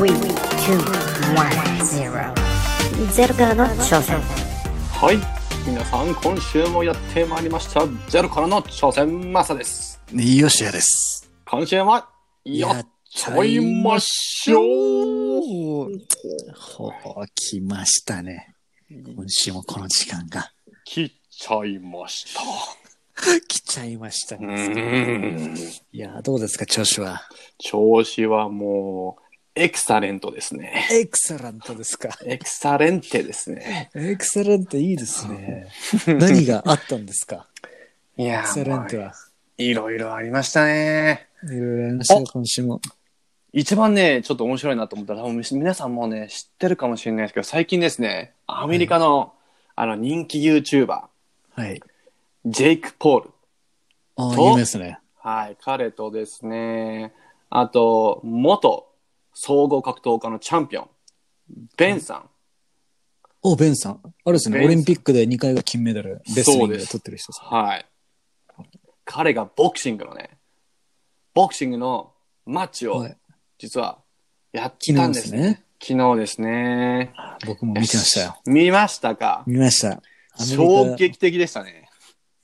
ゼロからの挑戦。はい。皆さん、今週もやってまいりました。ゼロからの挑戦、マサです。よしやです。今週もやっちゃいましょうほう、来ましたね。今週もこの時間が切っちゃいました。来ちゃいましたうね。いや、どうですか、調子は？調子はもう、エクサレントですね。エクセラントですか。エクサレンテですね。エクセラントいいですね。何があったんですか？いやエクセラントは。いろいろありましたね。いろいろありましたよ、今週も。一番ね、ちょっと面白いなと思ったら、多分皆さんもね、知ってるかもしれないですけど、最近ですね、アメリカの、あの人気 YouTuber、はい。ジェイク・ポール。ああ、と有名ですね。はい、彼とですね、あと、元総合格闘家のチャンピオン、ベンさん。お、ベンさん。あれですね、オリンピックで2回が金メダル、レスリングで取ってる人です。はい。彼がボクシングのね、ボクシングのマッチをはい、実はやったんですね。昨日ですね。僕も見てましたよ。見ましたか？見ました。アメリカ衝撃的でしたね。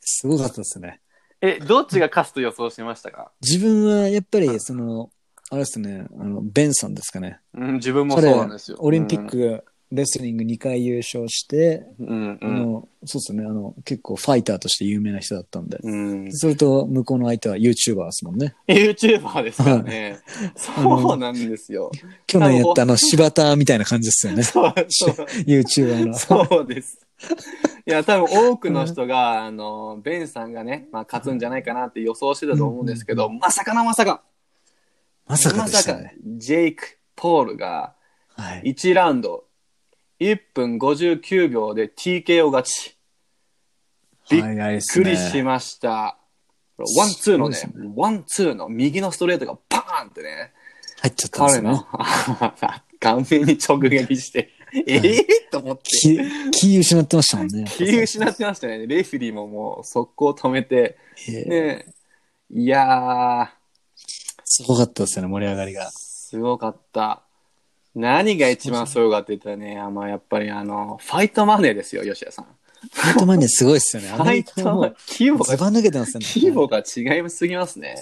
すごかったですね。え、どっちが勝つと予想してましたか？自分はやっぱり、その、あれですね、あの、ベンソンですかね。うん、自分もそう彼なんですよ。オリンピックレスリング2回優勝して、うん、うあん、の、そうですね、あの、結構ファイターとして有名な人だったんで。うん。それと、向こうの相手は YouTuber ですもんね。YouTuber ですからね。そうなんですよ。去年やったあの、柴田みたいな感じですよね。そう、そう。YouTuber の。そうです。いや、多分多くの人が、あの、ベンさんがね、まあ、勝つんじゃないかなって予想してたと思うんですけど、まさかなまさか、まさかでしたまさかね。、ジェイク・ポールがはい。1ラウンド1分59秒で TKO 勝ち。びっくりしね。ました。ワンツーのねワンツーの右のストレートがパーンってね、入っちゃったんです彼よ。顔面に直撃して、ええと思って。気、気失ってましたもんね。気失ってましたね。レフェリーももう速攻止めて、ええね、いやすごかったですよね、盛り上がりー、が。すごかった。何が一番すごかって言ったらね、あまあ、やっぱりあの、ファイトマネーですよ、吉田さん。ファイトマネーすごいですよね。ファイトマネー規模が、ずば抜けてますよね。規模が違いすぎますね。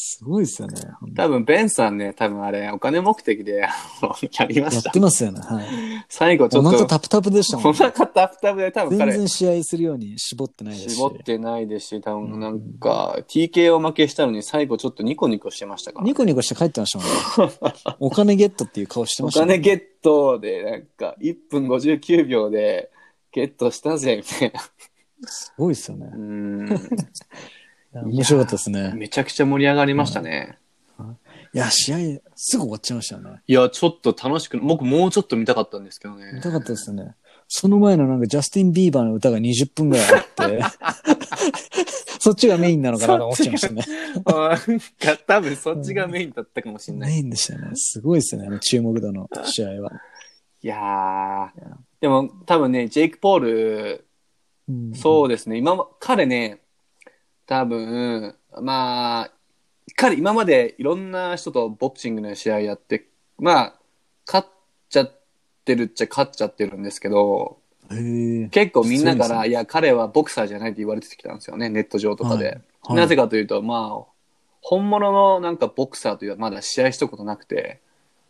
すごいですよね。多分、ベンさんね、多分あれ、お金目的で やりまやっしたて。ますよね。はい。最後ちょお腹っと、タプタプでしたもおんね。腹タプタプで多分彼、全然試合するように絞ってないですし。絞ってないですし、多分なんか、TKO 負けしたのに最後ちょっとニコニコしてましたから。ニコニコして帰ってましたもんね。お金ゲットっていう顔しておましたね。金ゲットで、なんか、1分59秒でゲットしたぜ、みたいな。すごいですよねう。ーん。面白かったですね。めちゃくちゃ盛り上がりましたね。いや、試合すぐ終わっちゃいましたよね。いや、ちょっと楽しく、僕もうちょっと見たかったんですけど見ね。たかったですね。その前のなんかジャスティン・ビーバーの歌が20分ぐらいあって、そっちがメインなのかなと思っちゃいましたね。なんか、多分そっちがメインだったかもしれない。メインでしたね。すごいですね、あの注目度の試合は。いやー。でも、多分ね、ジェイク・ポール、うんそうですね。今も、彼ね、多分、まあ、彼今までいろんな人とボクシングの試合やって、まあ、勝っちゃってるっちゃ勝っちゃってるんですけど。結構みんなから、ねいや、彼はボクサーじゃないって言われてきたんですよね、ネット上とかで。はいはいなぜかというと、まあ、本物のなんかボクサーというのはまだ試合したことなくて、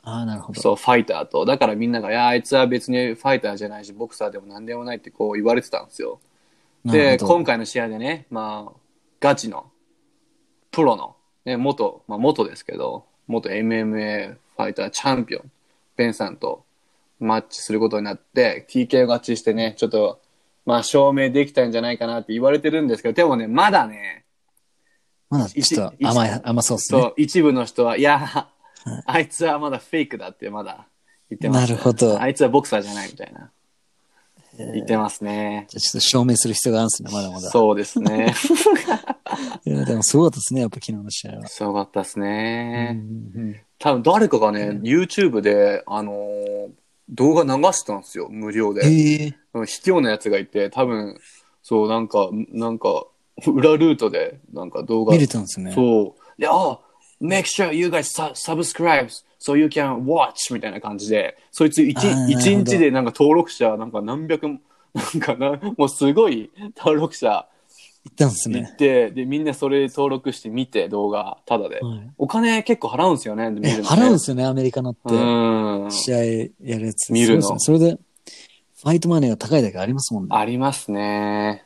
ああ、なるほど。そう、ファイターと。だからみんなが、いや、あいつは別にファイターじゃないし、ボクサーでも何でもないってこう言われてたんですよ。で、今回の試合でね、まあ、ガチの、プロの、ね、元、まあ元ですけど、元 MMA ファイターチャンピオン、ベンさんとマッチすることになって、TK 勝ちしてね、ちょっと、まあ証明できたんじゃないかなって言われてるんですけど、でもね、まだね、まだちょっと甘い、甘そうですね。そう、一部の人は、いや、あいつはまだフェイクだってまだ言ってます、なるほどあいつはボクサーじゃないみたいな。言ってますね。じゃあちょっと証明する必要があるんですね、まだまだ。そうですね。いや、でもすごかったですね、やっぱ昨日の試合は。すごかったですね。うんうん多分誰かがね、YouTube で、あのー動画流してたんですよ、無料で。ええうん卑怯なやつがいて、多分、そう、なんか、なんか、裏ルートで、なんか動画。見れたんですね。そう。で、あ、make sure you guys su- subscribe so you can watch みたいな感じで、そいつ一日でなんか登録者なんか何百、なんかな、もうすごい登録者行ったんですいね。て、で、みんなそれ登録して見て動画、ただで。はいお金結構払うんですよね、見るのねえ払うんですよね、アメリカのって。うん。試合やるやつ。見るのそれで、ファイトマネーが高いだけありますもんね。ありますね。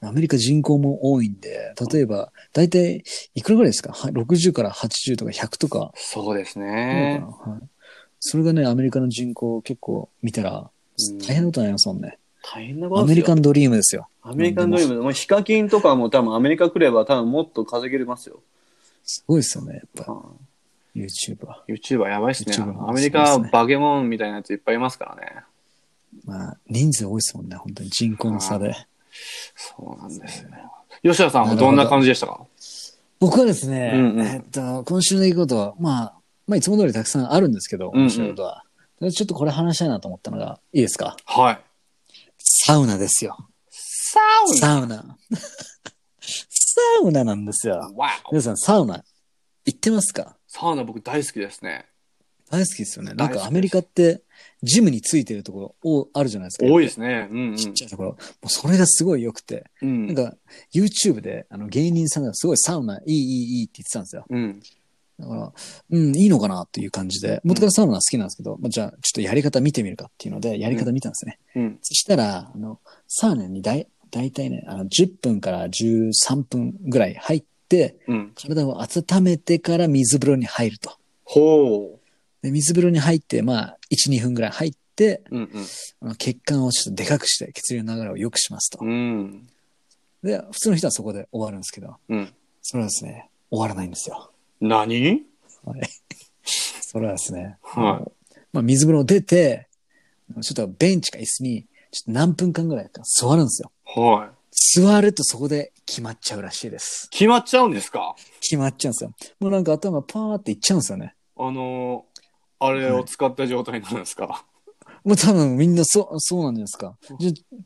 アメリカ人口も多いんで、例えば、だいたいいくらぐらいですか？は ?60 から80とか100とか。そうですね。はい。それがね、アメリカの人口結構見たら、うん大変なことになりますもんね。大変なこと。アメリカンドリームですよ。アメリカンドリーム、もうヒカキンとかも多分アメリカ来れば多分もっと稼げれますよ。すごいですよね、やっぱ、うん YouTuber。YouTuber やばいっすね。YouTuber アメリカはバケモンみたいなやついっぱいいますからね。まあ、人数多いですもんね、本当に人口の差で。そうなんですよ。吉田さんはどんな感じでしたか？僕はですね、うんうんえっと、今週の出来事は、まあ、まあ、いつも通りたくさんあるんですけど、うんうん面白いことは。でちょっとこれ話したいなと思ったのが、いいですか？はい。サウナですよ。サウナ？サウナ。サウナなんですよ。皆さん、サウナ、行ってますか？サウナ僕大好きですね。大好きですよね。なんかアメリカって、ジムについてるところおあるじゃないですか。多いですね。うんうん。ちっちゃいところ。もうそれがすごい良くて。うんなんか、YouTube で、あの、芸人さんがすごいサウナ、いい、いい、いいって言ってたんですよ。うん。だから、うん、いいのかなっていう感じで、元からサウナ好きなんですけど、まあ、じゃあ、ちょっとやり方見てみるかっていうので、やり方見たんですね。うん。そしたら、あの、サウナにだい、だいたいね、あの、10分から13分ぐらい入って、うん。体を温めてから水風呂に入ると。ほで、水風呂に入って、まあ、1、2分ぐらい入って、う。うんあの血管をちょっとでかくして、血流の流れを良くしますとう。ん。うん。で、普通の人はそこで終わるんですけど、うん。それはですね、終わらないんですよ。何？はい。それはですね、はいまあ、水風呂出て、ちょっとベンチか椅子に、ちょっと何分間ぐらいか座るんですよ。はい。座るとそこで決まっちゃうらしいです。決まっちゃうんですか？決まっちゃうんですよ。もうなんか頭パーっていっちゃうんですよね。あのー、あれを使った状態なんですか、もう多分みんなそう、そうなんじゃないですか。じゃ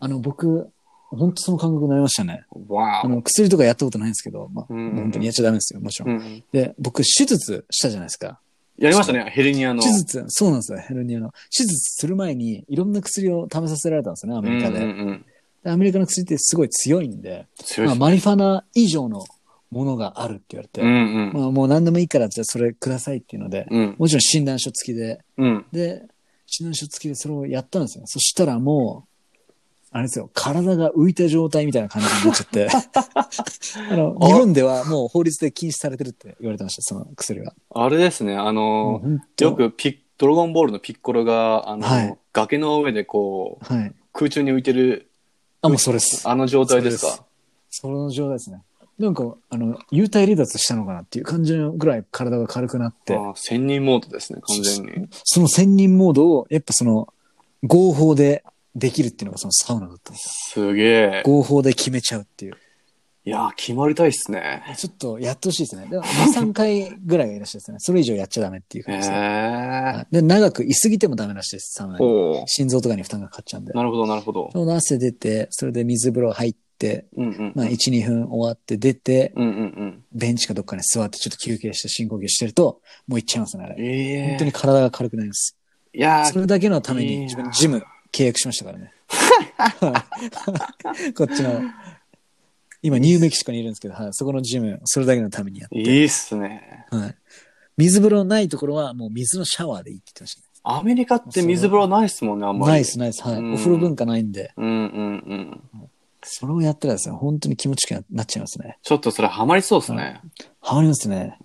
あの、僕、本当その感覚になりましたね。わあの、薬とかやったことないんですけど、まあ、うんうん本当にやっちゃダメですよ、もちろん。うん。で、僕、手術したじゃないですか。やりましたね、ヘルニアの。手術、そうなんですよ、ヘルニアの。手術する前に、いろんな薬を試させられたんですよね、アメリカで。うんうんうん、でアメリカの薬ってすごい強いんで、まあ、強いですね。マリファナ以上のものがあるって言われて、うんうん。まあ、もう何でもいいから、じゃあそれくださいっていうので、うん。もちろん診断書付きで、うん。で、診断書付きでそれをやったんですよ。そしたらもう、あれですよ、体が浮いた状態みたいな感じになっちゃって、あの、日本ではもう法律で禁止されてるって言われてました、その薬が。あれですね、あのよくピッ、ドラゴンボールのピッコロが、あのー、はい崖の上でこう、はい。空中に浮いてる、あ、もうそれです。あの状態ですか？その状態ですね。なんか、あの、幽体離脱したのかなっていう感じのぐらい体が軽くなって、ああ千人モードですね、完全に。その千人モードを、やっぱその、合法でできるっていうのがそのサウナだったんですよ。すげえ。合法で決めちゃうっていう。いやー、決まりたいっすね。ちょっとやってほしいですね。でも2、3回ぐらいがいらっしゃるですね。それ以上やっちゃダメっていうへ感じですね。え。はいで、長く居すぎてもダメらしいです、サウナに。ほ心臓とかに負担がかかっちゃうんでう。。なるほど、なるほど。その汗出て、それで水風呂入って、うんうん。まあ1、2分終わって出て、うんうんうん。ベンチかどっかに座ってちょっと休憩して深呼吸してると、もう行っちゃいますね、あれ。ええ本当に体が軽くなります。いやー、それだけのためいいなに自分ジム契約しましたからね。は いこっちの、今ニューメキシコにいるんですけど、はい、そこのジム、それだけのためにやって。いいっすね。はい。水風呂ないところはもう水のシャワーでいいって言ってましたね。アメリカって水風呂ないっすもんね、あんまり。ナイスナイス。はい。うんお風呂文化ないんで、うんうんうん。それをやったらですね、本当に気持ちよくなっちゃいますね。ちょっとそれハマりそうっすね。ハマりますね。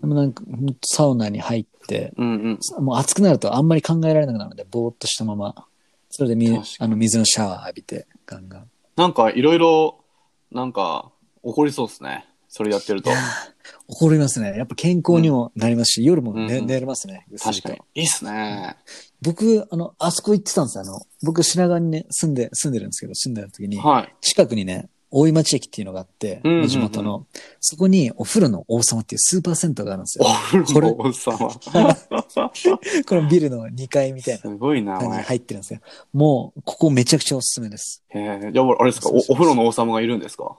でもなんか、サウナに入って、うんうん。もう暑くなるとあんまり考えられなくなるので、ぼーっとしたまま、それでみあの水のシャワー浴びて、ガンガン。なんかいろいろ、なんか、起こりそうっすね。それやってると怒りますね。やっぱ健康にもなりますし、夜も寝,、うん寝れますね。確かに。いいっすね。僕、あの、あそこ行ってたんですよ。あの、僕品川にね、住んで、住んでるんですけど、住んでる時に、はい。近くにね、大井町駅っていうのがあって、うんうんうん地元の、そこにお風呂の王様っていうスーパー銭湯があるんですおよ。風呂の王様。このビルの2階みたいすごいな、な感じに。入ってるんですよ。もう、ここめちゃくちゃおすすめです。へえ、じゃあ、あれですか？お、お風呂の王様がいるんですか？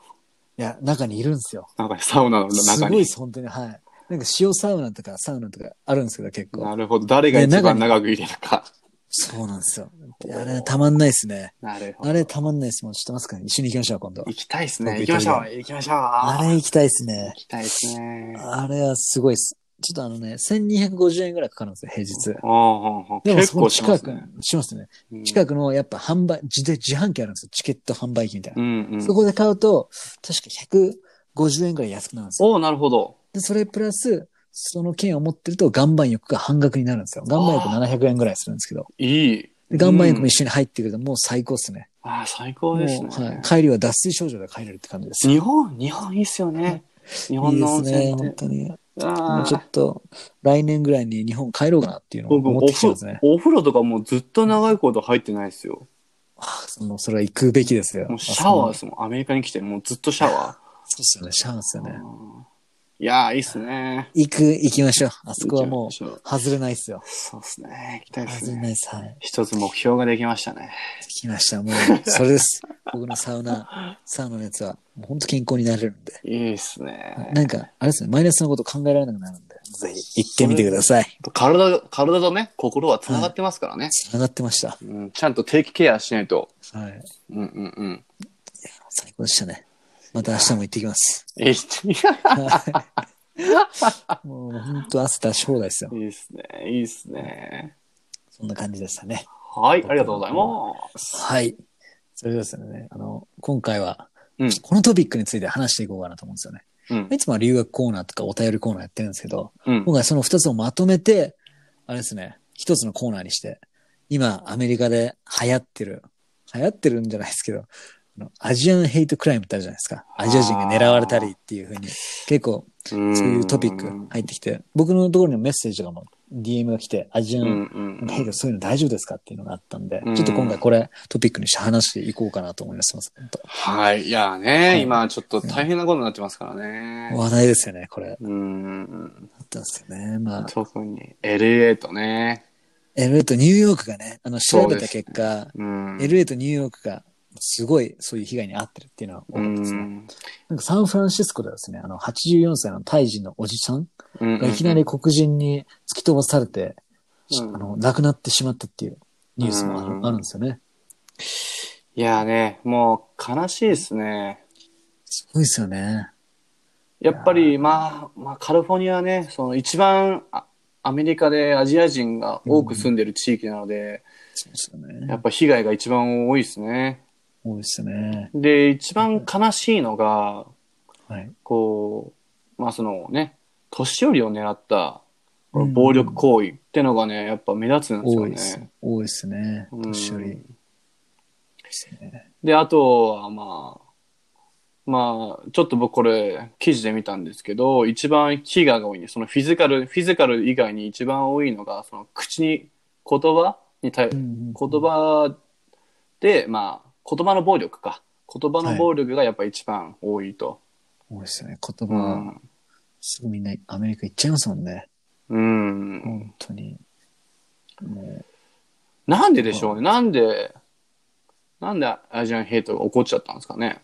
いや、中にいるんですよ。なんかサウナのす中に。ごいです、本当に。はい。なんか塩サウナとかサウナとかあるんですけど、結構。なるほど。誰が一番長く入れるか。そうなんですよ。あれ、たまんないですね。なるほど。あれ、たまんないです。もう知ってますか一緒に行きましょう、今度。行きたいですね。僕行きましょう。行きましょう。あれ、行きたいですね行。きたいですね。あれはすごいです。ちょっとあのね、1250円ぐらいかかるんですよ、平日。ああ、でも結構そこの近くしますね。、しますね。うん近くのやっぱ販売、自で自販機あるんですよ。チケット販売機みたいな。うんうん。そこで買うと、確か150円ぐらい安くなるんですよ。おおなるほど。で、それプラス、その券を持ってると岩盤浴が半額になるんですよ。岩盤浴700円ぐらいするんですけど。いい。で岩盤浴もうん一緒に入ってくるともう最高っすね。ああ、最高ですもう、はねい。。帰りは脱水症状で帰れるって感じです。日本、日本いいっすよね。日い本の温いですね、泉って。本当に。もあうちょあっと、来年ぐらいに日本帰ろうかなっていうのを僕思ってきてますね。お風呂とかもうずっと長いこと入ってないですよ。あそのそれは行くべきですよ。もうシャワーあですもん。アメリカに来てもうずっとシャワそうですよね、シャワーですよね。ー。いやー、いいっすね。行く、行きましょう。あそこはもう行きましょう、外れないっすよ。そうっすね。行きたいですね。外れないっす。はい。一つ目標ができましたね。来ました。もう、それです。僕のサウナ、サウナのやつは、もう本当健康になれるんで。いいっすね。なんか、あれですね、マイナスのこと考えられなくなるんで、ぜひ行ってみてください。体、体とね、心は繋がってますからね。繋がってました。うん、ちゃんと定期ケアしないと。はい。うんうんうん。最高でしたね。また明日も行ってきます。いいっすもう本当汗出し放題ですよ。いいっすね。いいっすね。そんな感じでしたね。はい、ありがとうございます。はい。それではですね、あの、今回は、うんこのトピックについて話していこうかなと思うんですよね。うん。いつもは留学コーナーとかお便りコーナーやってるんですけど、うん。今回その二つをまとめて、あれですね、一つのコーナーにして、今アメリカで流行ってる、流行ってるんじゃないですけど、アジアンヘイトクライムってあるじゃないですか。アジア人が狙われたりっていうふうに、結構そそういうトピック入ってきて、僕のところにもメッセージとかも DM が来て、アジアうんンうんヘイトそういうの大丈夫ですかっていうのがあったんで、うんちょっと今回これトピックにして話していこうかなと思います。はい。いやね、い今ちょっと大変なことになってますからね。話題ですよね、これ。うん。あったんですよね。まあ、特に LA とね。LA とニューヨークがね、あの、調べた結果、うん。LA とニューヨークがすごいそういう被害に遭ってるっていうのは多うかったですね。ん。なんかサンフランシスコではですね、あの、84歳のタイ人のおじさんうんがいきなり黒人に突き飛ばされて、うんあの、亡くなってしまったっていうニュースもある,、うんあるんですよね。いやね、もう悲しいですね。すごいですよね。やっぱり、まあ、まあ、カリフォルニアはね、その一番あアメリカでアジア人が多く住んでる地域なので、そうですよね。やっぱ被害が一番多いですね。多いですよね。で、一番悲しいのが、はい。こう、まあそのね、年寄りを狙った暴力行為ってのがね、やっぱ目立つんですよ多いですね。。多いですね。うん年寄り。ですね。で、あとはまあ、まあ、ちょっと僕これ記事で見たんですけど、一番被害が多いね。そのフィジカル、フィジカル以外に一番多いのが、その口に、言葉に対、うんうん言葉で、まあ、言葉の暴力か。言葉の暴力がやっぱ一番多いと。多いですよね。言う葉、ん。すぐみんなアメリカ行っちゃいますもんね。うん。本当に。もう、なんででしょうね。なんで、なんでアジアンヘイトが起こっちゃったんですかね。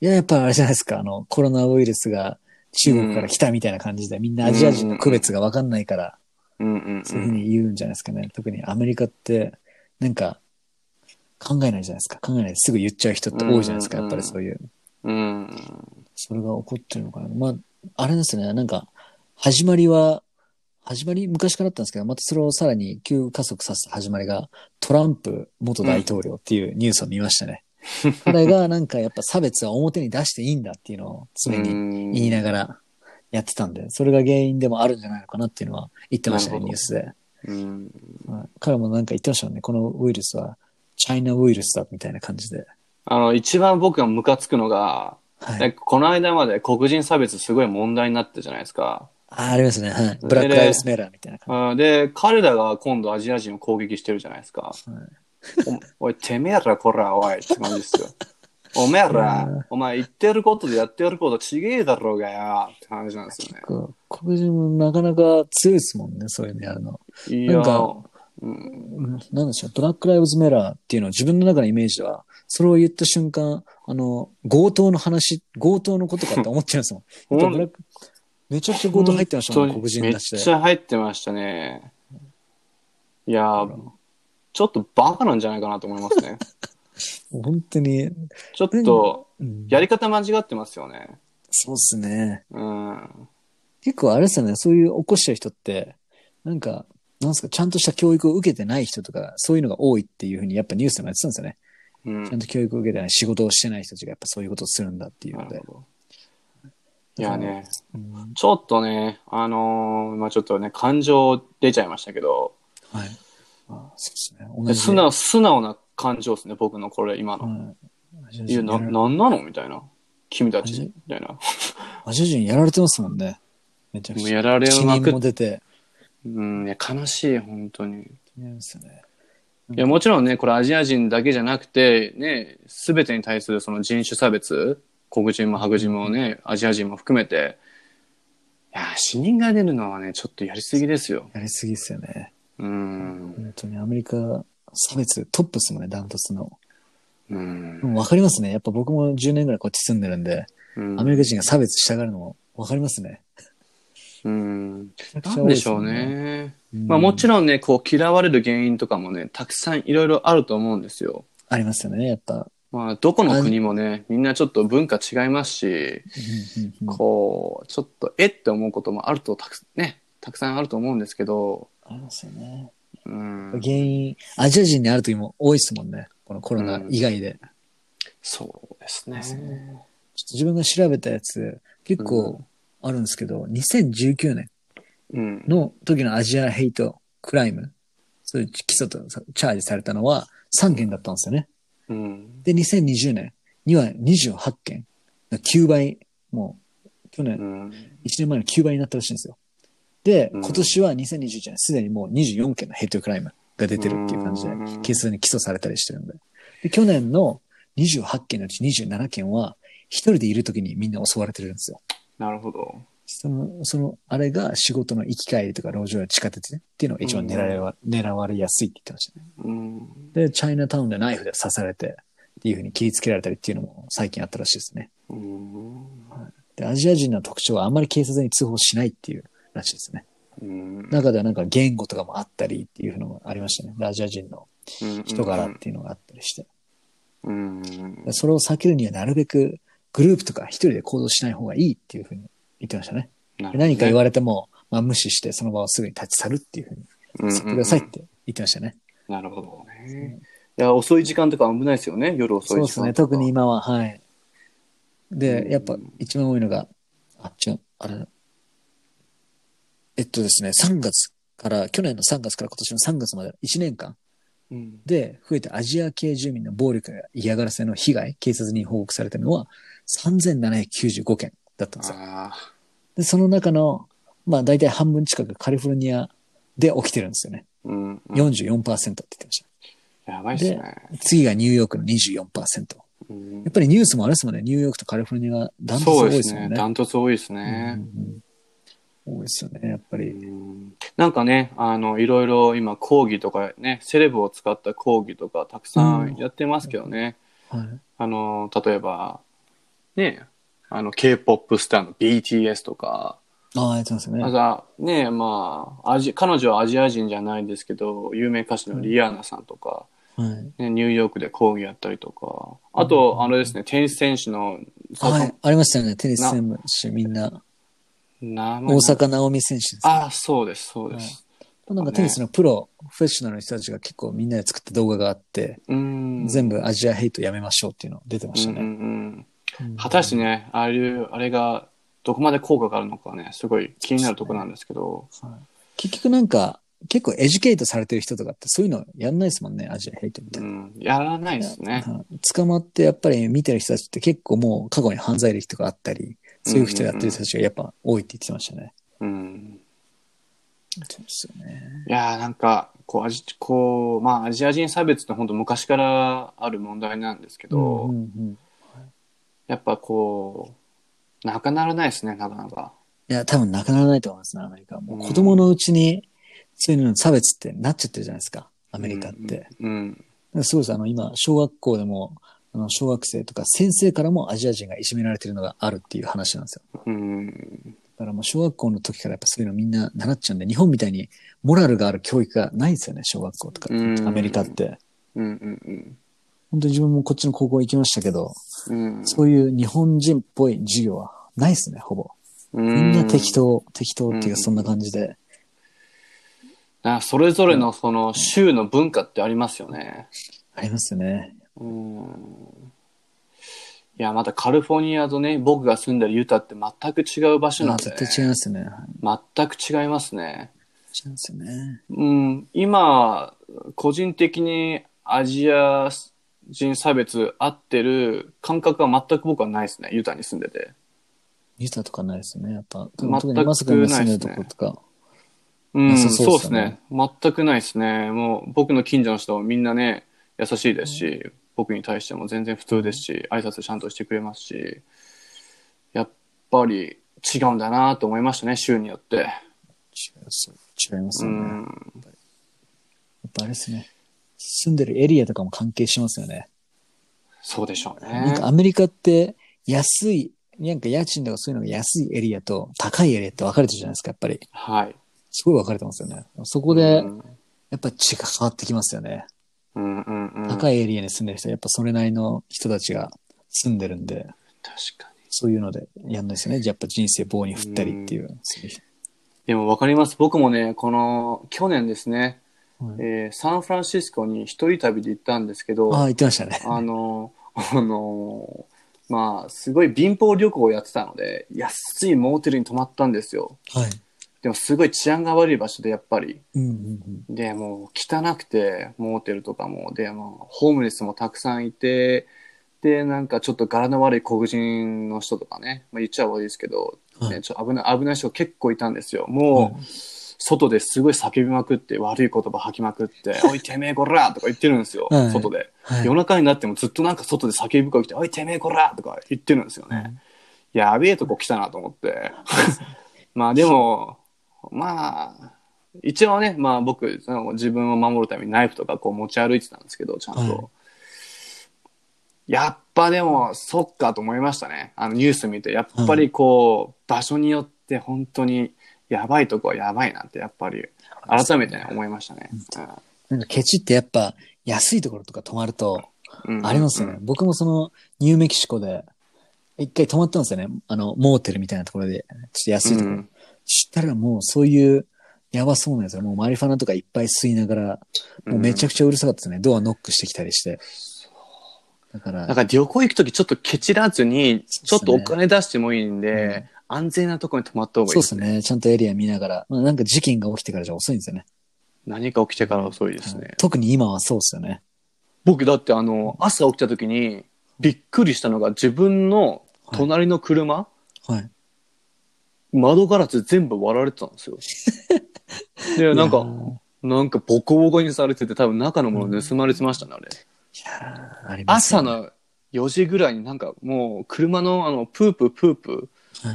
いや、やっぱあれじゃないですか。あの、コロナウイルスが中国から来たみたいな感じで、みんなアジア人の区別がわかんないから、うんうんそういうふうに言うんじゃないですかね。特にアメリカって、なんか、考えないじゃないですか。考えないですぐ言っちゃう人って多いじゃないですか。うんやっぱりそういう。うん。うん。それが起こってるのかな。まあ、あれですね。なんか、始まりは、始まり昔からあったんですけど、またそれをさらに急加速させた始まりが、トランプ元大統領っていうニュースを見ましたね。これがなんかやっぱ差別は表に出していいんだっていうのを常にに言いながらやってたんで、それが原因でもあるんじゃないのかなっていうのは言ってましたね、ニュースで。うん。はい彼もなんか言ってましたよね。このウイルスは、チャイナウイルスだみたいな感じで。あの、一番僕がムカつくのが、はい。この間まで黒人差別すごい問題になったじゃないですか。あありますね。はい。ブラックライブスメラーみたいな感あで、彼らが今度アジア人を攻撃してるじゃないですか。じ。はいおおい、てめえらこら、おい、って感じですよ。おめえら、お前言ってることでやってることちげえだろうがよ、って話なんですよね。黒人もなかなか強いですもんね、そういうのやるの。いやなんか、なんでしょう、ブラックライブズメラーっていうのは自分の中のイメージでは、それを言った瞬間、あの、強盗の話、強盗のことかって思っちゃうんですもん。めちゃくちゃ強盗入ってましたもん、黒人めっ出して。ちゃ入ってましたね。いやー、ちょっとバカなんじゃないかなと思いますね。本当に、ちょっと、うんやり方間違ってますよね。そうっすね。うん。結構あれですよね、そういう起こしてる人って、なんか、なんすか、ちゃんとした教育を受けてない人とか、そういうのが多いっていうふうに、やっぱニュースでもやってたんですよね。うんちゃんと教育を受けてない、仕事をしてない人たちがやっぱそういうことをするんだっていうので。いやね、うんちょっとね、あのーまあちょっとね、感情出ちゃいましたけど、はい。あそうですね。素直、素直な感情ですね、僕のこれ、今の。はい。いや、な、アなんなの？みたいな。君たち、みたいな。ジア人やられてますもんね。めちゃくちゃ。もうやられまくっも出て。うん、いや、悲しい、本当に。気になりますよね。いや、もちろんね、これアジア人だけじゃなくて、ね、すべてに対するその人種差別、黒人も白人もね、アジア人も含めて、いや、死人が出るのはね、ちょっとやりすぎですよ。やりすぎですよね。うん。本当にアメリカ、差別トップですもんね、ダントツの。うん。もうわかりますね。やっぱ僕も10年ぐらいこっち住んでるんで、うんアメリカ人が差別したがるのもわかりますね。うん。ななんでしょう。ね。うんまあもちろんね、こう嫌われる原因とかもね、たくさんいろいろあると思うんですよ。ありますよね、やっぱ。まあどこの国もね、みんなちょっと文化違いますし、うんうんうんこう、ちょっとえって思うこともあるとたく、ね、たくさんあると思うんですけど、ありますよね。うん。原因、アジア人にある時も多いですもんね。このコロナ以外で。そうですね。ちょっと自分が調べたやつ、結構あるんですけど、2019年うん。の時のアジアヘイトクライム、そういう基礎とチャージされたのは3件だったんですよね。うん。で、2020年には28件。9倍、もう、去年、うん。1年前の9倍になったらしいんですよ。で、うん今年は2021年、すでにもう24件のヘイトクライムが出てるっていう感じでうん、警察に起訴されたりしてるんで。で、去年の28件のうち27件は、一人でいる時にみんな襲われてるんですよ。なるほど。その、その、あれが仕事の行き帰りとか路上や地下鉄っていうのが一番狙われは、狙われやすいって言ってましたね。うん。で、チャイナタウンでナイフで刺されて、っていうふうに切りつけられたりっていうのも最近あったらしいですね。うん。で、アジア人の特徴はあんまり警察に通報しないっていうらしいですね。うん。中ではなんか言語とかもあったりっていうのもありましたね。でアジア人の人柄っていうのがあったりして。うん。でそれを避けるにはなるべくグループとか一人で行動しない方がいいっていうふうに言ってましたね。なで何か言わわれても、まあ、無視してその場をすぐに立ち去るっていうふうにれさってくださいって言ってましたね。なるほどね。いや、遅い時間とか危ないですよね。夜遅いう時間。そですね。特に今は、はい。で、うんやっぱ一番多いのが、あ、違う、あれ、えっとですね、3月から、去年の3月から今年の3月まで1年間うん。で増えたアジア系住民の暴力や嫌がらせの被害、警察に報告されたのは3795件だったんですよ。あで、その中の、まあ大体半分近くカリフォルニアで起きてるんですよね。あ。うん。うん44%って言ってました。やばいっすね。次がニューヨークの24%。うんやっぱりニュースもあれですもんね。ニューヨークとカリフォルニアがダントツ多。いですすもんね。ダントツ多いですね。うんうん多いですよね、やっぱり。うんなんかね、あの、いろいろ今講義とかね、セレブを使った講義とかたくさんやってますけどね。はい。あの、例えば、ね、あの、K-POP スターの BTS とか、ああ、やってますよね。ね、まあ、アジ、彼女はアジア人じゃないんですけど、有名歌手のリアーナさんとか、はい。ね、ニューヨークで講義やったりとか、あと、あれですね、テニス選手の、はい。ありましたよね。テニス選手みんな。名前大坂なおみ選手です。ああ、そうです、そうです。なんかテニスのプロ、フェッショナルの人たちが結構みんなで作った動画があって、うん。全部アジアヘイトやめましょうっていうの出てましたね。うんうんうん果たしてね、ああいう、あれが、どこまで効果があるのかね、すごい気になるところなんですけど、結局なんか、結構エデュケイトされてる人とかってそういうのやんないですもんね、アジアヘイトみたいうな。ん、やらないですね。はい捕まってやっぱり見てる人たちって結構もう過去に犯罪歴とかあったり、そういう人やってる人たちがやっぱ多いって言ってましたね。うん。そうですよね。いやーなんか、こう、アジ、こう、まあ、アジア人差別って本当昔からある問題なんですけど、うんうんやっぱこう、なくならないですね、なかなか。いや、多分なくならないと思いますね、アメリカは。もう子供のうちに、そういうの差別ってなっちゃってるじゃないですか、アメリカって。うん。だからすごいです。あの、今、小学校でも、あの、小学生とか先生からもアジア人がいじめられてるのがあるっていう話なんですよ。うん。からもう小学校の時からやっぱそういうのみんな習っちゃうんで、日本みたいにモラルがある教育がないですよね、小学校とか。うんアメリカって。うんうん本当に自分もこっちの高校行きましたけど、うん。そういう日本人っぽい授業はないですね、ほぼ。みみんな適。当、適当っていうそんな感じで。あそれぞれのその州の文化ってありますよね。ありますよね。うん。いや、またカリフォルニアとね、僕が住んでるユタって全く違う場所なんで、ね。絶対違いますよね。全く違いますね。違いますよね。うん、今、個人的にアジア人差別合ってる感覚は全く僕はないですね。ユタに住んでて。ユタとかないですよね。やっぱ、全く特にマスクが住んでるところとか。うん、そうですよね。全くないですね。もう僕の近所の人はみんなね、優しいですし、僕に対しても全然普通ですし、挨拶ちゃんとしてくれますし、やっぱり違うんだなと思いましたね、州によって。違います違いますね。やん。っぱあれですね。住んでるエリアとかも関係しますよね。そうでしょうなんかね。アメリカって安い、なんか家賃とかそういうのが安いエリアと高いエリアって分かれてるじゃないですか、やっぱり。はい。すごい分かれてますよね。そこでう、んやっぱ血が変わってきますよね。うんうんうん。高いエリアに住んでる人はやっぱそれなりの人たちが住んでるんで、確かに。そういうのでやんないですよね。やっぱ人生棒に振ったりっていう。そうでも分かります。僕もね、この、去年ですね、はいえーサンフランシスコに一人旅で行ったんですけど、ああ、言ってましたね。あの、あの、まあ、すごい貧乏旅行をやってたので、安いモーテルに泊まったんですよ。はい。でもすごい治安が悪い場所で、やっぱり。うんうんうん。で、もう汚くて、モーテルとかも。で、もうホームレスもたくさんいて、で、なんかちょっと柄の悪い黒人の人とかね、まあ、言っちゃ悪いですけど、はいね、ちょっと危ない、危ない人結構いたんですよ。もう、外ですごい叫びまくって、悪い言葉吐きまくって、おい、てめえこらとか言ってるんですよ、はい外で。はい夜中になってもずっとなんか外で叫び声来て、おい、てめえこらとか言ってるんですよね。やべえとこ来たなと思って。まあでも、まあ、一応ね、まあ僕、その自分を守るためにナイフとかこう持ち歩いてたんですけど、ちゃんと。はいやっぱでも、そっかと思いましたね。あのニュース見て。やっぱりこう、場所によって本当にやばいとこはやばいなって、やっぱり改めてね思いましたね。なんかケチってやっぱ安いところとか泊まると、うんありますよね。。僕もそのニューメキシコで一回泊まったんですよね。あの、モーテルみたいなところで、ちょっと安いところ。うんしたらもうそういうやばそうなやつがもうマリファナとかいっぱい吸いながら、もうめちゃくちゃうるさかったですね。ドアノックしてきたりして。だから、だから旅行行くときちょっとケチらずに、ちょっとお金出してもいいんで、うん安全なところに泊まった方がいいそうですね。ちゃんとエリア見ながら。まあなんか事件が起きてからじゃ遅いんですよね。何か起きてから遅いですね。特に今はそうですよね。僕だってあの、朝起きた時にびっくりしたのが自分の隣の車、はい。窓ガラス全部割られてたんですよ。で、なんかなんかボコボコにされてて多分中のもの盗まれてましたね、あれ。いやーありますよね朝の4時ぐらいになんかもう車のあの、プーププープはい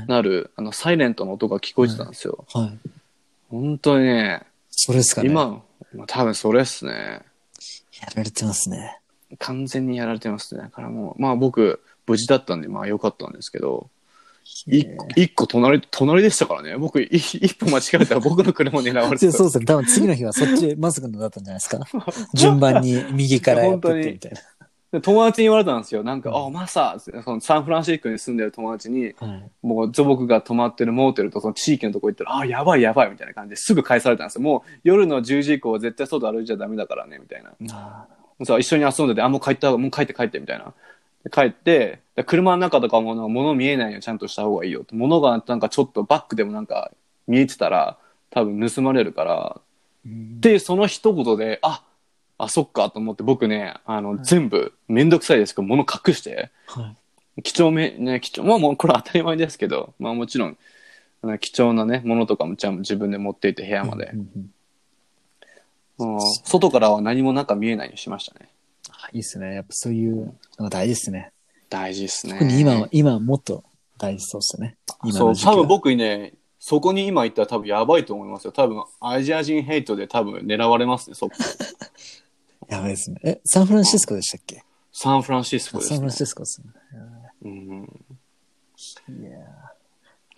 なる、あの、サイレントの音が聞こえてたんですよ。はい。本当にね、それですかね。や今、まあ多分それっすね。られてますね。完全にやられてますね。だからもう、まあ僕、無事だったんで、まあ良かったんですけど、一個一個隣、隣でしたからね。僕、い一歩間違えたら僕の車を狙われてた。そうですね。多分次の日はそっち、マスクのだったんじゃないですか。順番に右からやってみたいな。で友達に言われたんですよ。なんか、あ、マサ、そのサンフランシスコに住んでる友達に、はい。もう、僕が泊まってるモーテルとその地域のとこ行ったら、あ、やばいやばいみたいな感じですぐ返されたんですよ。もう、夜の10時以降は絶対外歩いちゃダメだからね、みたいな。あさ、一緒に遊んでて、あ、もう帰った、もう帰って帰って、みたいな。で帰って、で車の中とかも、なんか物見えないようにちゃんとした方がいいよ。物がなんかちょっとバックでもなんか見えてたら、多分盗まれるから。ーで、その一言で、あ、あ、そっかと思って、僕ね、あの、全部、めんどくさいですけど、物隠して、はい。貴重め、ね、貴重、まあもうこれ当たり前ですけど、まあもちろん、貴重なね、ものとかもちゃ自分で持っていて部屋まで外からは何もなんか見えないようにしましたね。あいいっすね。やっぱそういうのが大事ですね。大事ですね。特に今は、今はもっと大事そうっすね。今そう、多分僕ね、そこに今行ったら多分やばいと思いますよ。多分アジア人ヘイトで多分狙われますね、そこ。やばいですね。え、サンフランシスコでしたっけ？サンフランシスコです、ね。サンフランシスコですね。うん、いや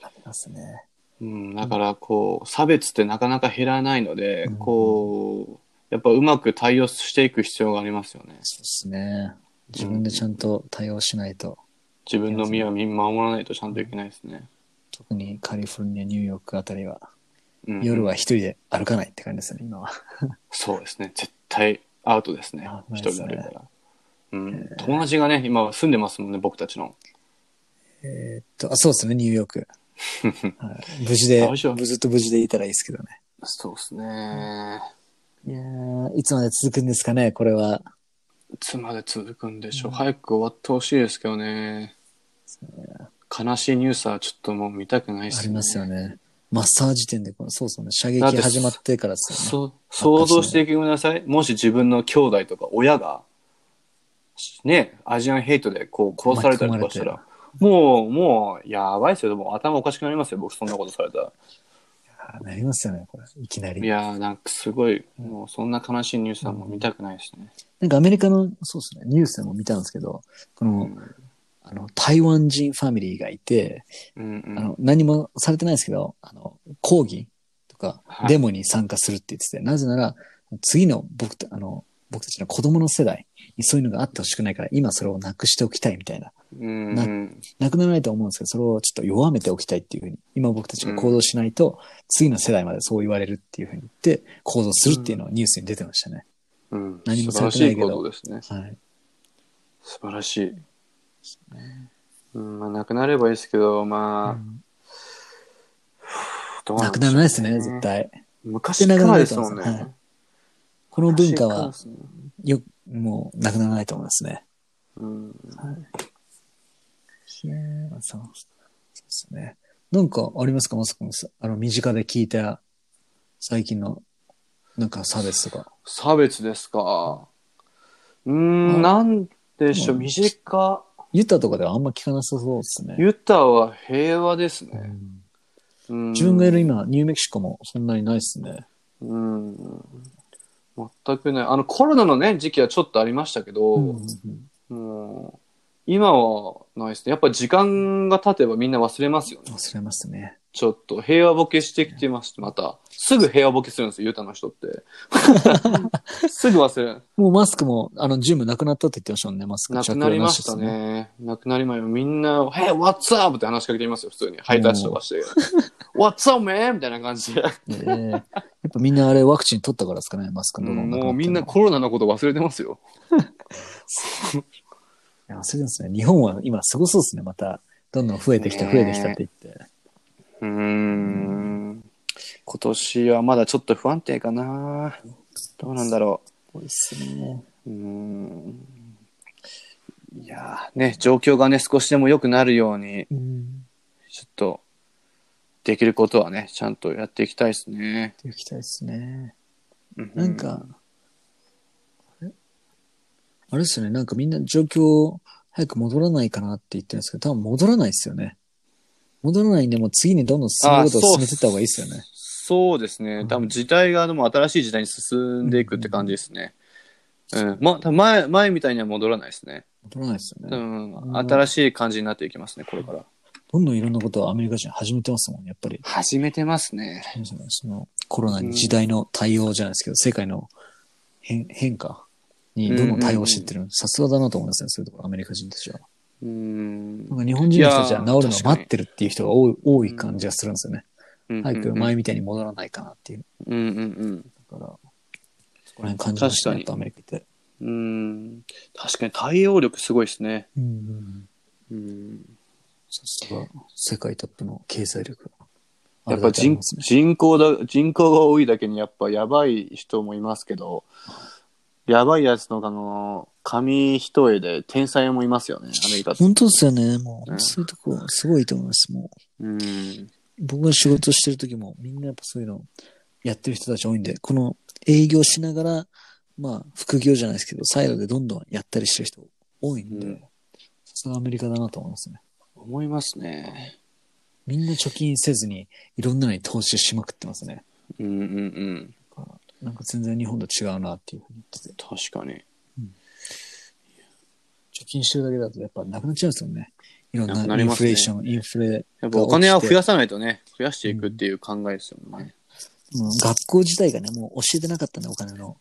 ーありますね。うん、だからこう、差別ってなかなか減らないので、うんこう、やっぱうまく対応していく必要がありますよね。そうですね。自分でちゃんと対応しないと、自分の身は身守らないとちゃんといけないですね。特にカリフォルニア、ニューヨークあたりは、うん夜は一人で歩かないって感じですね、今は。そうですね。絶対アウトですねあ。一人で歩いたら。うん、友達がね、今住んでますもんね、僕たちの。えーっと、あ、そうですね、ニューヨーク。はい、無事でずっと無事でいたらいいですけどね。そうですね。いやーいつまで続くんですかね、これは。いつまで続くんでしょう。早く終わってほしいですけどね。悲しいニュースはちょっともう見たくないですね。ありますよね。マッサージ店で、このそうそうね、射撃始まってからですよね。そう、想像してください。もし自分の兄弟とか親が、ね、アジアンヘイトでこう殺されたりとかしたら、もう、もう、やばいですよ。もう頭おかしくなりますよ。僕そんなことされたら。あなりますよね、これ。いきないり。やー、なんかすごい、もうそんな悲しいニュースはもう見たくないですね。なんかアメリカの、そうですね、ニュースでも見たんですけど、この、あの、台湾人ファミリーがいて、うんうんあの、何もされてないですけど、あの、抗議とかは、いデモに参加するって言ってて、なぜなら、次の僕た、あの、僕たちの子供の世代にそういうのがあってほしくないから、今それをなくしておきたいみたいな。うんなうんなくならないと思うんですけど、それをちょっと弱めておきたいっていうふうに、今僕たちが行動しないと、次の世代までそう言われるっていうふうに言って、行動するっていうのはニュースに出てましたね。うん、何も素晴らしいされてないけどことですね。はい。素晴らしい。うん、まあ、なくなればいいですけど、まあ、どうなんくでしょうならないですね、絶。対。昔からですもんね。はいこの文化はよ、もうなくならないと思いますね。うん、いやーそうそうですね。なんかありますかマスコンさん。あの、身近で聞いた最近のなんか差別とか。差別ですか。うーん、なんでしょう、うん短。ユタとかではあんま聞かなさそうですね。ユタは平和ですね。うんうん自分がいる今、ニューメキシコもそんなにないですね。うん。全くない。あの、コロナのね、時期はちょっとありましたけど、うんもう、今はないですね。やっぱ時間が経てばみんな忘れますよね。忘れますね。ちょっと平和ボケしてきてます、また。すぐ平和ボケするんですよ、ユタの人って。すぐ忘れる。もうマスクも、あの、ジムなくなったって言ってましたもんね、マスクなくなりました。ね。なくなりました。みんな、Hey, what's up? って話しかけていますよ、普通に。ハイタッチとかして。what's up, man? みたいな感じで。ええやっぱみんなあれワクチン取ったからですかね、マスクのうんもうみんなコロナのこと忘れてますよ。いや、忘れてますね。日本は今すごそうですね、また。どんどん増えてきてね増えてきたって言って。うーん。今年はまだちょっと不安定かな。どうなんだろそうですね。う。ん。いやーね、状況がね、少しでも良くなるように、うん。ちょっと、できることはね、ちゃんとやっていきたいですね。っていきたいですね。うなんか、あれですよね、なんかみんな状況早く戻らないかなって言ってるんですけど、多分戻らないですよね。戻らないんで、もう次にどんどん進むことを進めていった方がいいですよね。そうですね。多分時代がでも新しい時代に進んでいくって感じですね。うん。ま、多分前、前みたいには戻らないですね。戻らないですようね。ん。新しい感じになっていきますね、これから。どんどんいろんなことをアメリカ人始めてますもんね、やっぱり。始めてますね。そのコロナに時代の対応じゃないですけど、世界の変変化にどんどん対応していってる。さすがだなと思いますね、そういうところ、アメリカ人たちは。うんなんか日本人の人たちは治るのを待ってるっていう人が多い多い感じがするんですよね。うん早く前みたいに戻らないかなっていう。うんうんだから、そこら辺感じましたね、アメリカって。うん。うん。確かに対応力すごいですね。うんうん。うん。さすが、世界トップの経済力。やっぱ人人口だ、人口が多いだけにやっぱやばい人もいますけど、やばいやつのあの、紙一重で天才もいますよね、アメリカって。本当ですよね、もう、うんそういうとこ、すごいと思います、もう。うん。僕が仕事してる時も、みんなやっぱそういうのやってる人たち多いんで、この営業しながら、まあ、副業じゃないですけど、サイドでどんどんやったりしてる人多いんで、うんさすがアメリカだなと思いますね。思いますね。みんな貯金せずに、いろんなのに投資しまくってますね。うんうんうん。なんか全然日本と違うなっていうふうに言ってて。確かに。貯金してるだけだとやっぱなくなっちゃうんですよね。いろんなくななインりますねフレーション、インフレやっぱお金は増や、やさないとね、増やしていくっていう考えですよね。うん学校自体がね、もう教えてなかったね、お金の。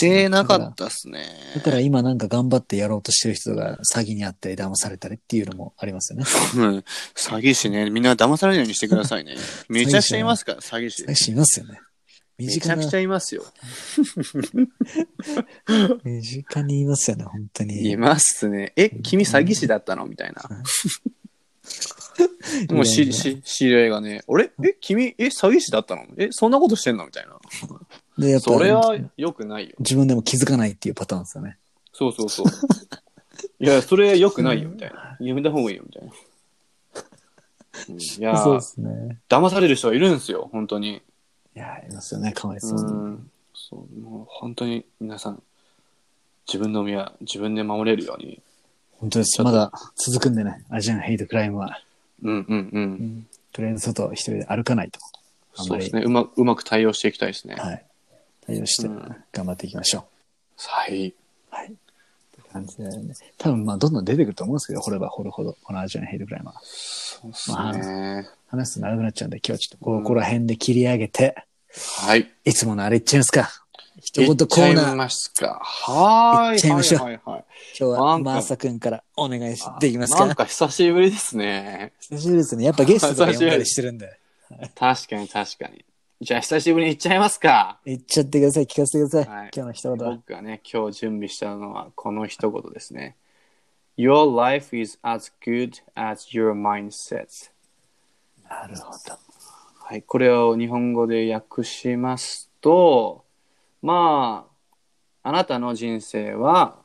教えなかったっすね。だから今なんか頑張ってやろうとしてる人が詐欺にあったり騙されたりっていうのもありますよね。うん。詐欺師ね、みんな騙されないようにしてくださいね。めちゃくちゃいますから、詐欺師詐。欺師いますよね。身近なめちゃくちゃいますよ。身近にいますよね、本当に。いますね。え、君詐欺師だったの？みたいな。もうし、し、知り合いがね、俺？え、君、え、詐欺師だったの？え、そんなことしてんの？みたいな。で、やっぱそれは良くないよ。自分でも気づかないっていうパターンですよね。そうそうそう。いや、それ良くないよ、みたいな。やめた方がいいよ、みたいな。うんいやーそうですね。騙される人がいるんですよ、本当に。いや、いますよね、かわいそううに。ん。そう、もう本当に皆さん、自分の身は自分で守れるように。本当です。まだ続くんでね、アジアンヘイトクライムは。うんうんうん。とりあえず外一人で歩かないと。あんまりそうですね。うまうまく対応していきたいですね。はい。対応してうん頑張っていきましょはい。う。はい。って感じでね。多分まあどんどん出てくると思うんですけど、掘れば掘るほど、このアジアンヘイトクライムは。そうですね。話すと長くなっちゃうんで、今日はちょっとここら辺で切り上げて、はい。いつものあれいっちゃいますか？一言コーナー。ちゃいますか。はーい。行っちゃいましょうはいはいはい。今日はマーサ君からお願いしできますかなんか久しぶりですね。久しぶりですね。やっぱゲストとか呼んだり してるんで。確かに確かに。じゃあ久しぶりに行っちゃいますか。言っちゃってください。聞かせてください。はい今日の一言は。僕がね、今日準備したのはこの一言ですね。Your life is as good as your mindset. なるほど。はい、これを日本語で訳しますと、まあ、あなたの人生は、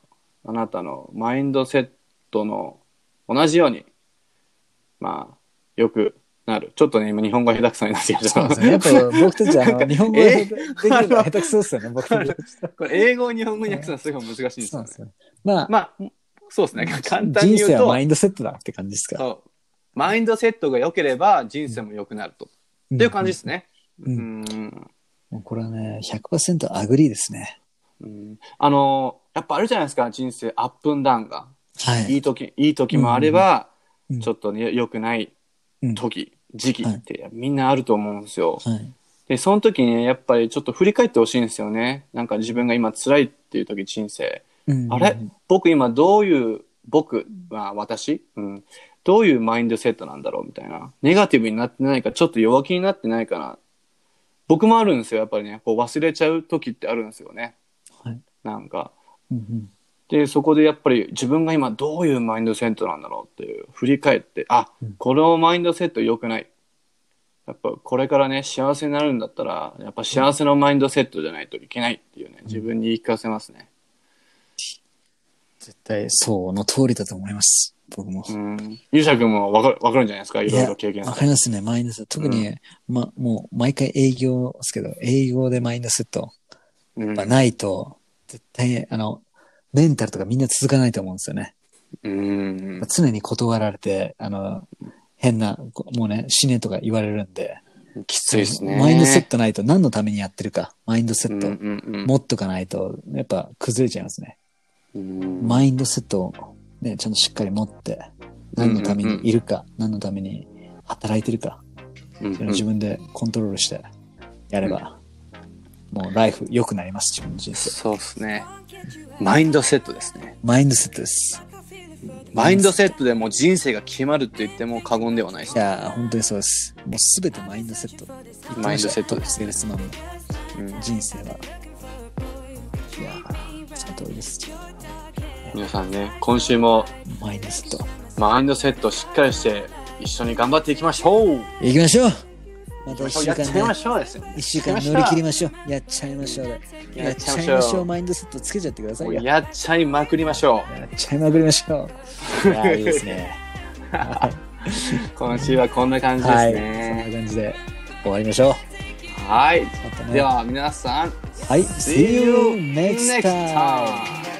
あなたのマインドセットの同じように、まあ、良くなる。ちょっとね、今日本語が下手くそになってきました。そうですね。やっぱ僕たちあの、日本語でできるのが下手くそですよね、僕たち。これ英語を日本語に訳すのはすごい難しいんですよねそうで。すね。まあ、まあ、そうですね。簡単に言うと人生はマ、インドセットだって感じですか。そうマインドセットが良ければ人生も良くなると。っていう感じですね。ううんうこれはね、100% agree ですね。うんあの、やっぱあるじゃないですか、人生 up and down が。はいい。い時、いい時もあれば、うんちょっとね、良くないうん時、時期ってみんなあると思うんですよ。はい。で、その時にね、やっぱりちょっと振り返ってほしいんですよね。なんか自分が今辛いっていう時、人生。うんあれ？僕今どういう、僕は私、うん、どういうマインドセットなんだろうみたいな。ネガティブになってないか、ちょっと弱気になってないかな。僕もあるんですよ、やっぱりね。こう忘れちゃう時ってあるんですよね。はい。なんか。うんうんで、そこでやっぱり自分が今どういうマインドセットなんだろうっていう、振り返って、あ、このマインドセット良くない。やっぱこれからね、幸せになるんだったら、やっぱ幸せのマインドセットじゃないといけないっていうね、自分に言い聞かせますね。絶対そうの通りだと思います。僕も。うん。ゆうしゃくんもわかる、わかるんじゃないですか？いろいろ経験わさかりますね、マインドセット。特に、ま、もう毎回営業ですけど、営業でマインドセットうんがないと、絶対、あの、メンタルとかみんな続かないと思うんですよね。うん。常に断られて、あの、変な、こもうね、死ねとか言われるんで、きついですね。マインドセットないと何のためにやってるか、マインドセットうんうんうん持っとかないと、やっぱ崩れちゃいますね。うんマインドセットをね、ちゃんとしっかり持って、何のためにいるか、何のために働いてるか、うんそれを自分でコントロールしてやれば、もうライフ良くなります、自分の人生。そうですね。マインドセットですね。マインドセットです。マインドセットでもう人生が決まるって言っても過言ではないですい。やー、本当にそうです。もうすべてマインドセット。マインドセットですセールスマンのうん人生は。いやー、その通りです。皆さんね、今週もマインドセット。マインドセットをしっかりして一緒に頑張っていきましょう行きましょうまた一週やっちゃ間ねいま、しょうですよ。一週間乗り切りましょう。やっちゃいましょうで。ややっちゃいましょうましょう。マインドセットつけちゃってくださいよ。やっちゃいまくりましょっちゃいまくりましょう。いやーいいですね。う。今週はこんな感じですはい。そんなね。感じで終わりましょう。はい。ねでは皆さん、はい。See you next time.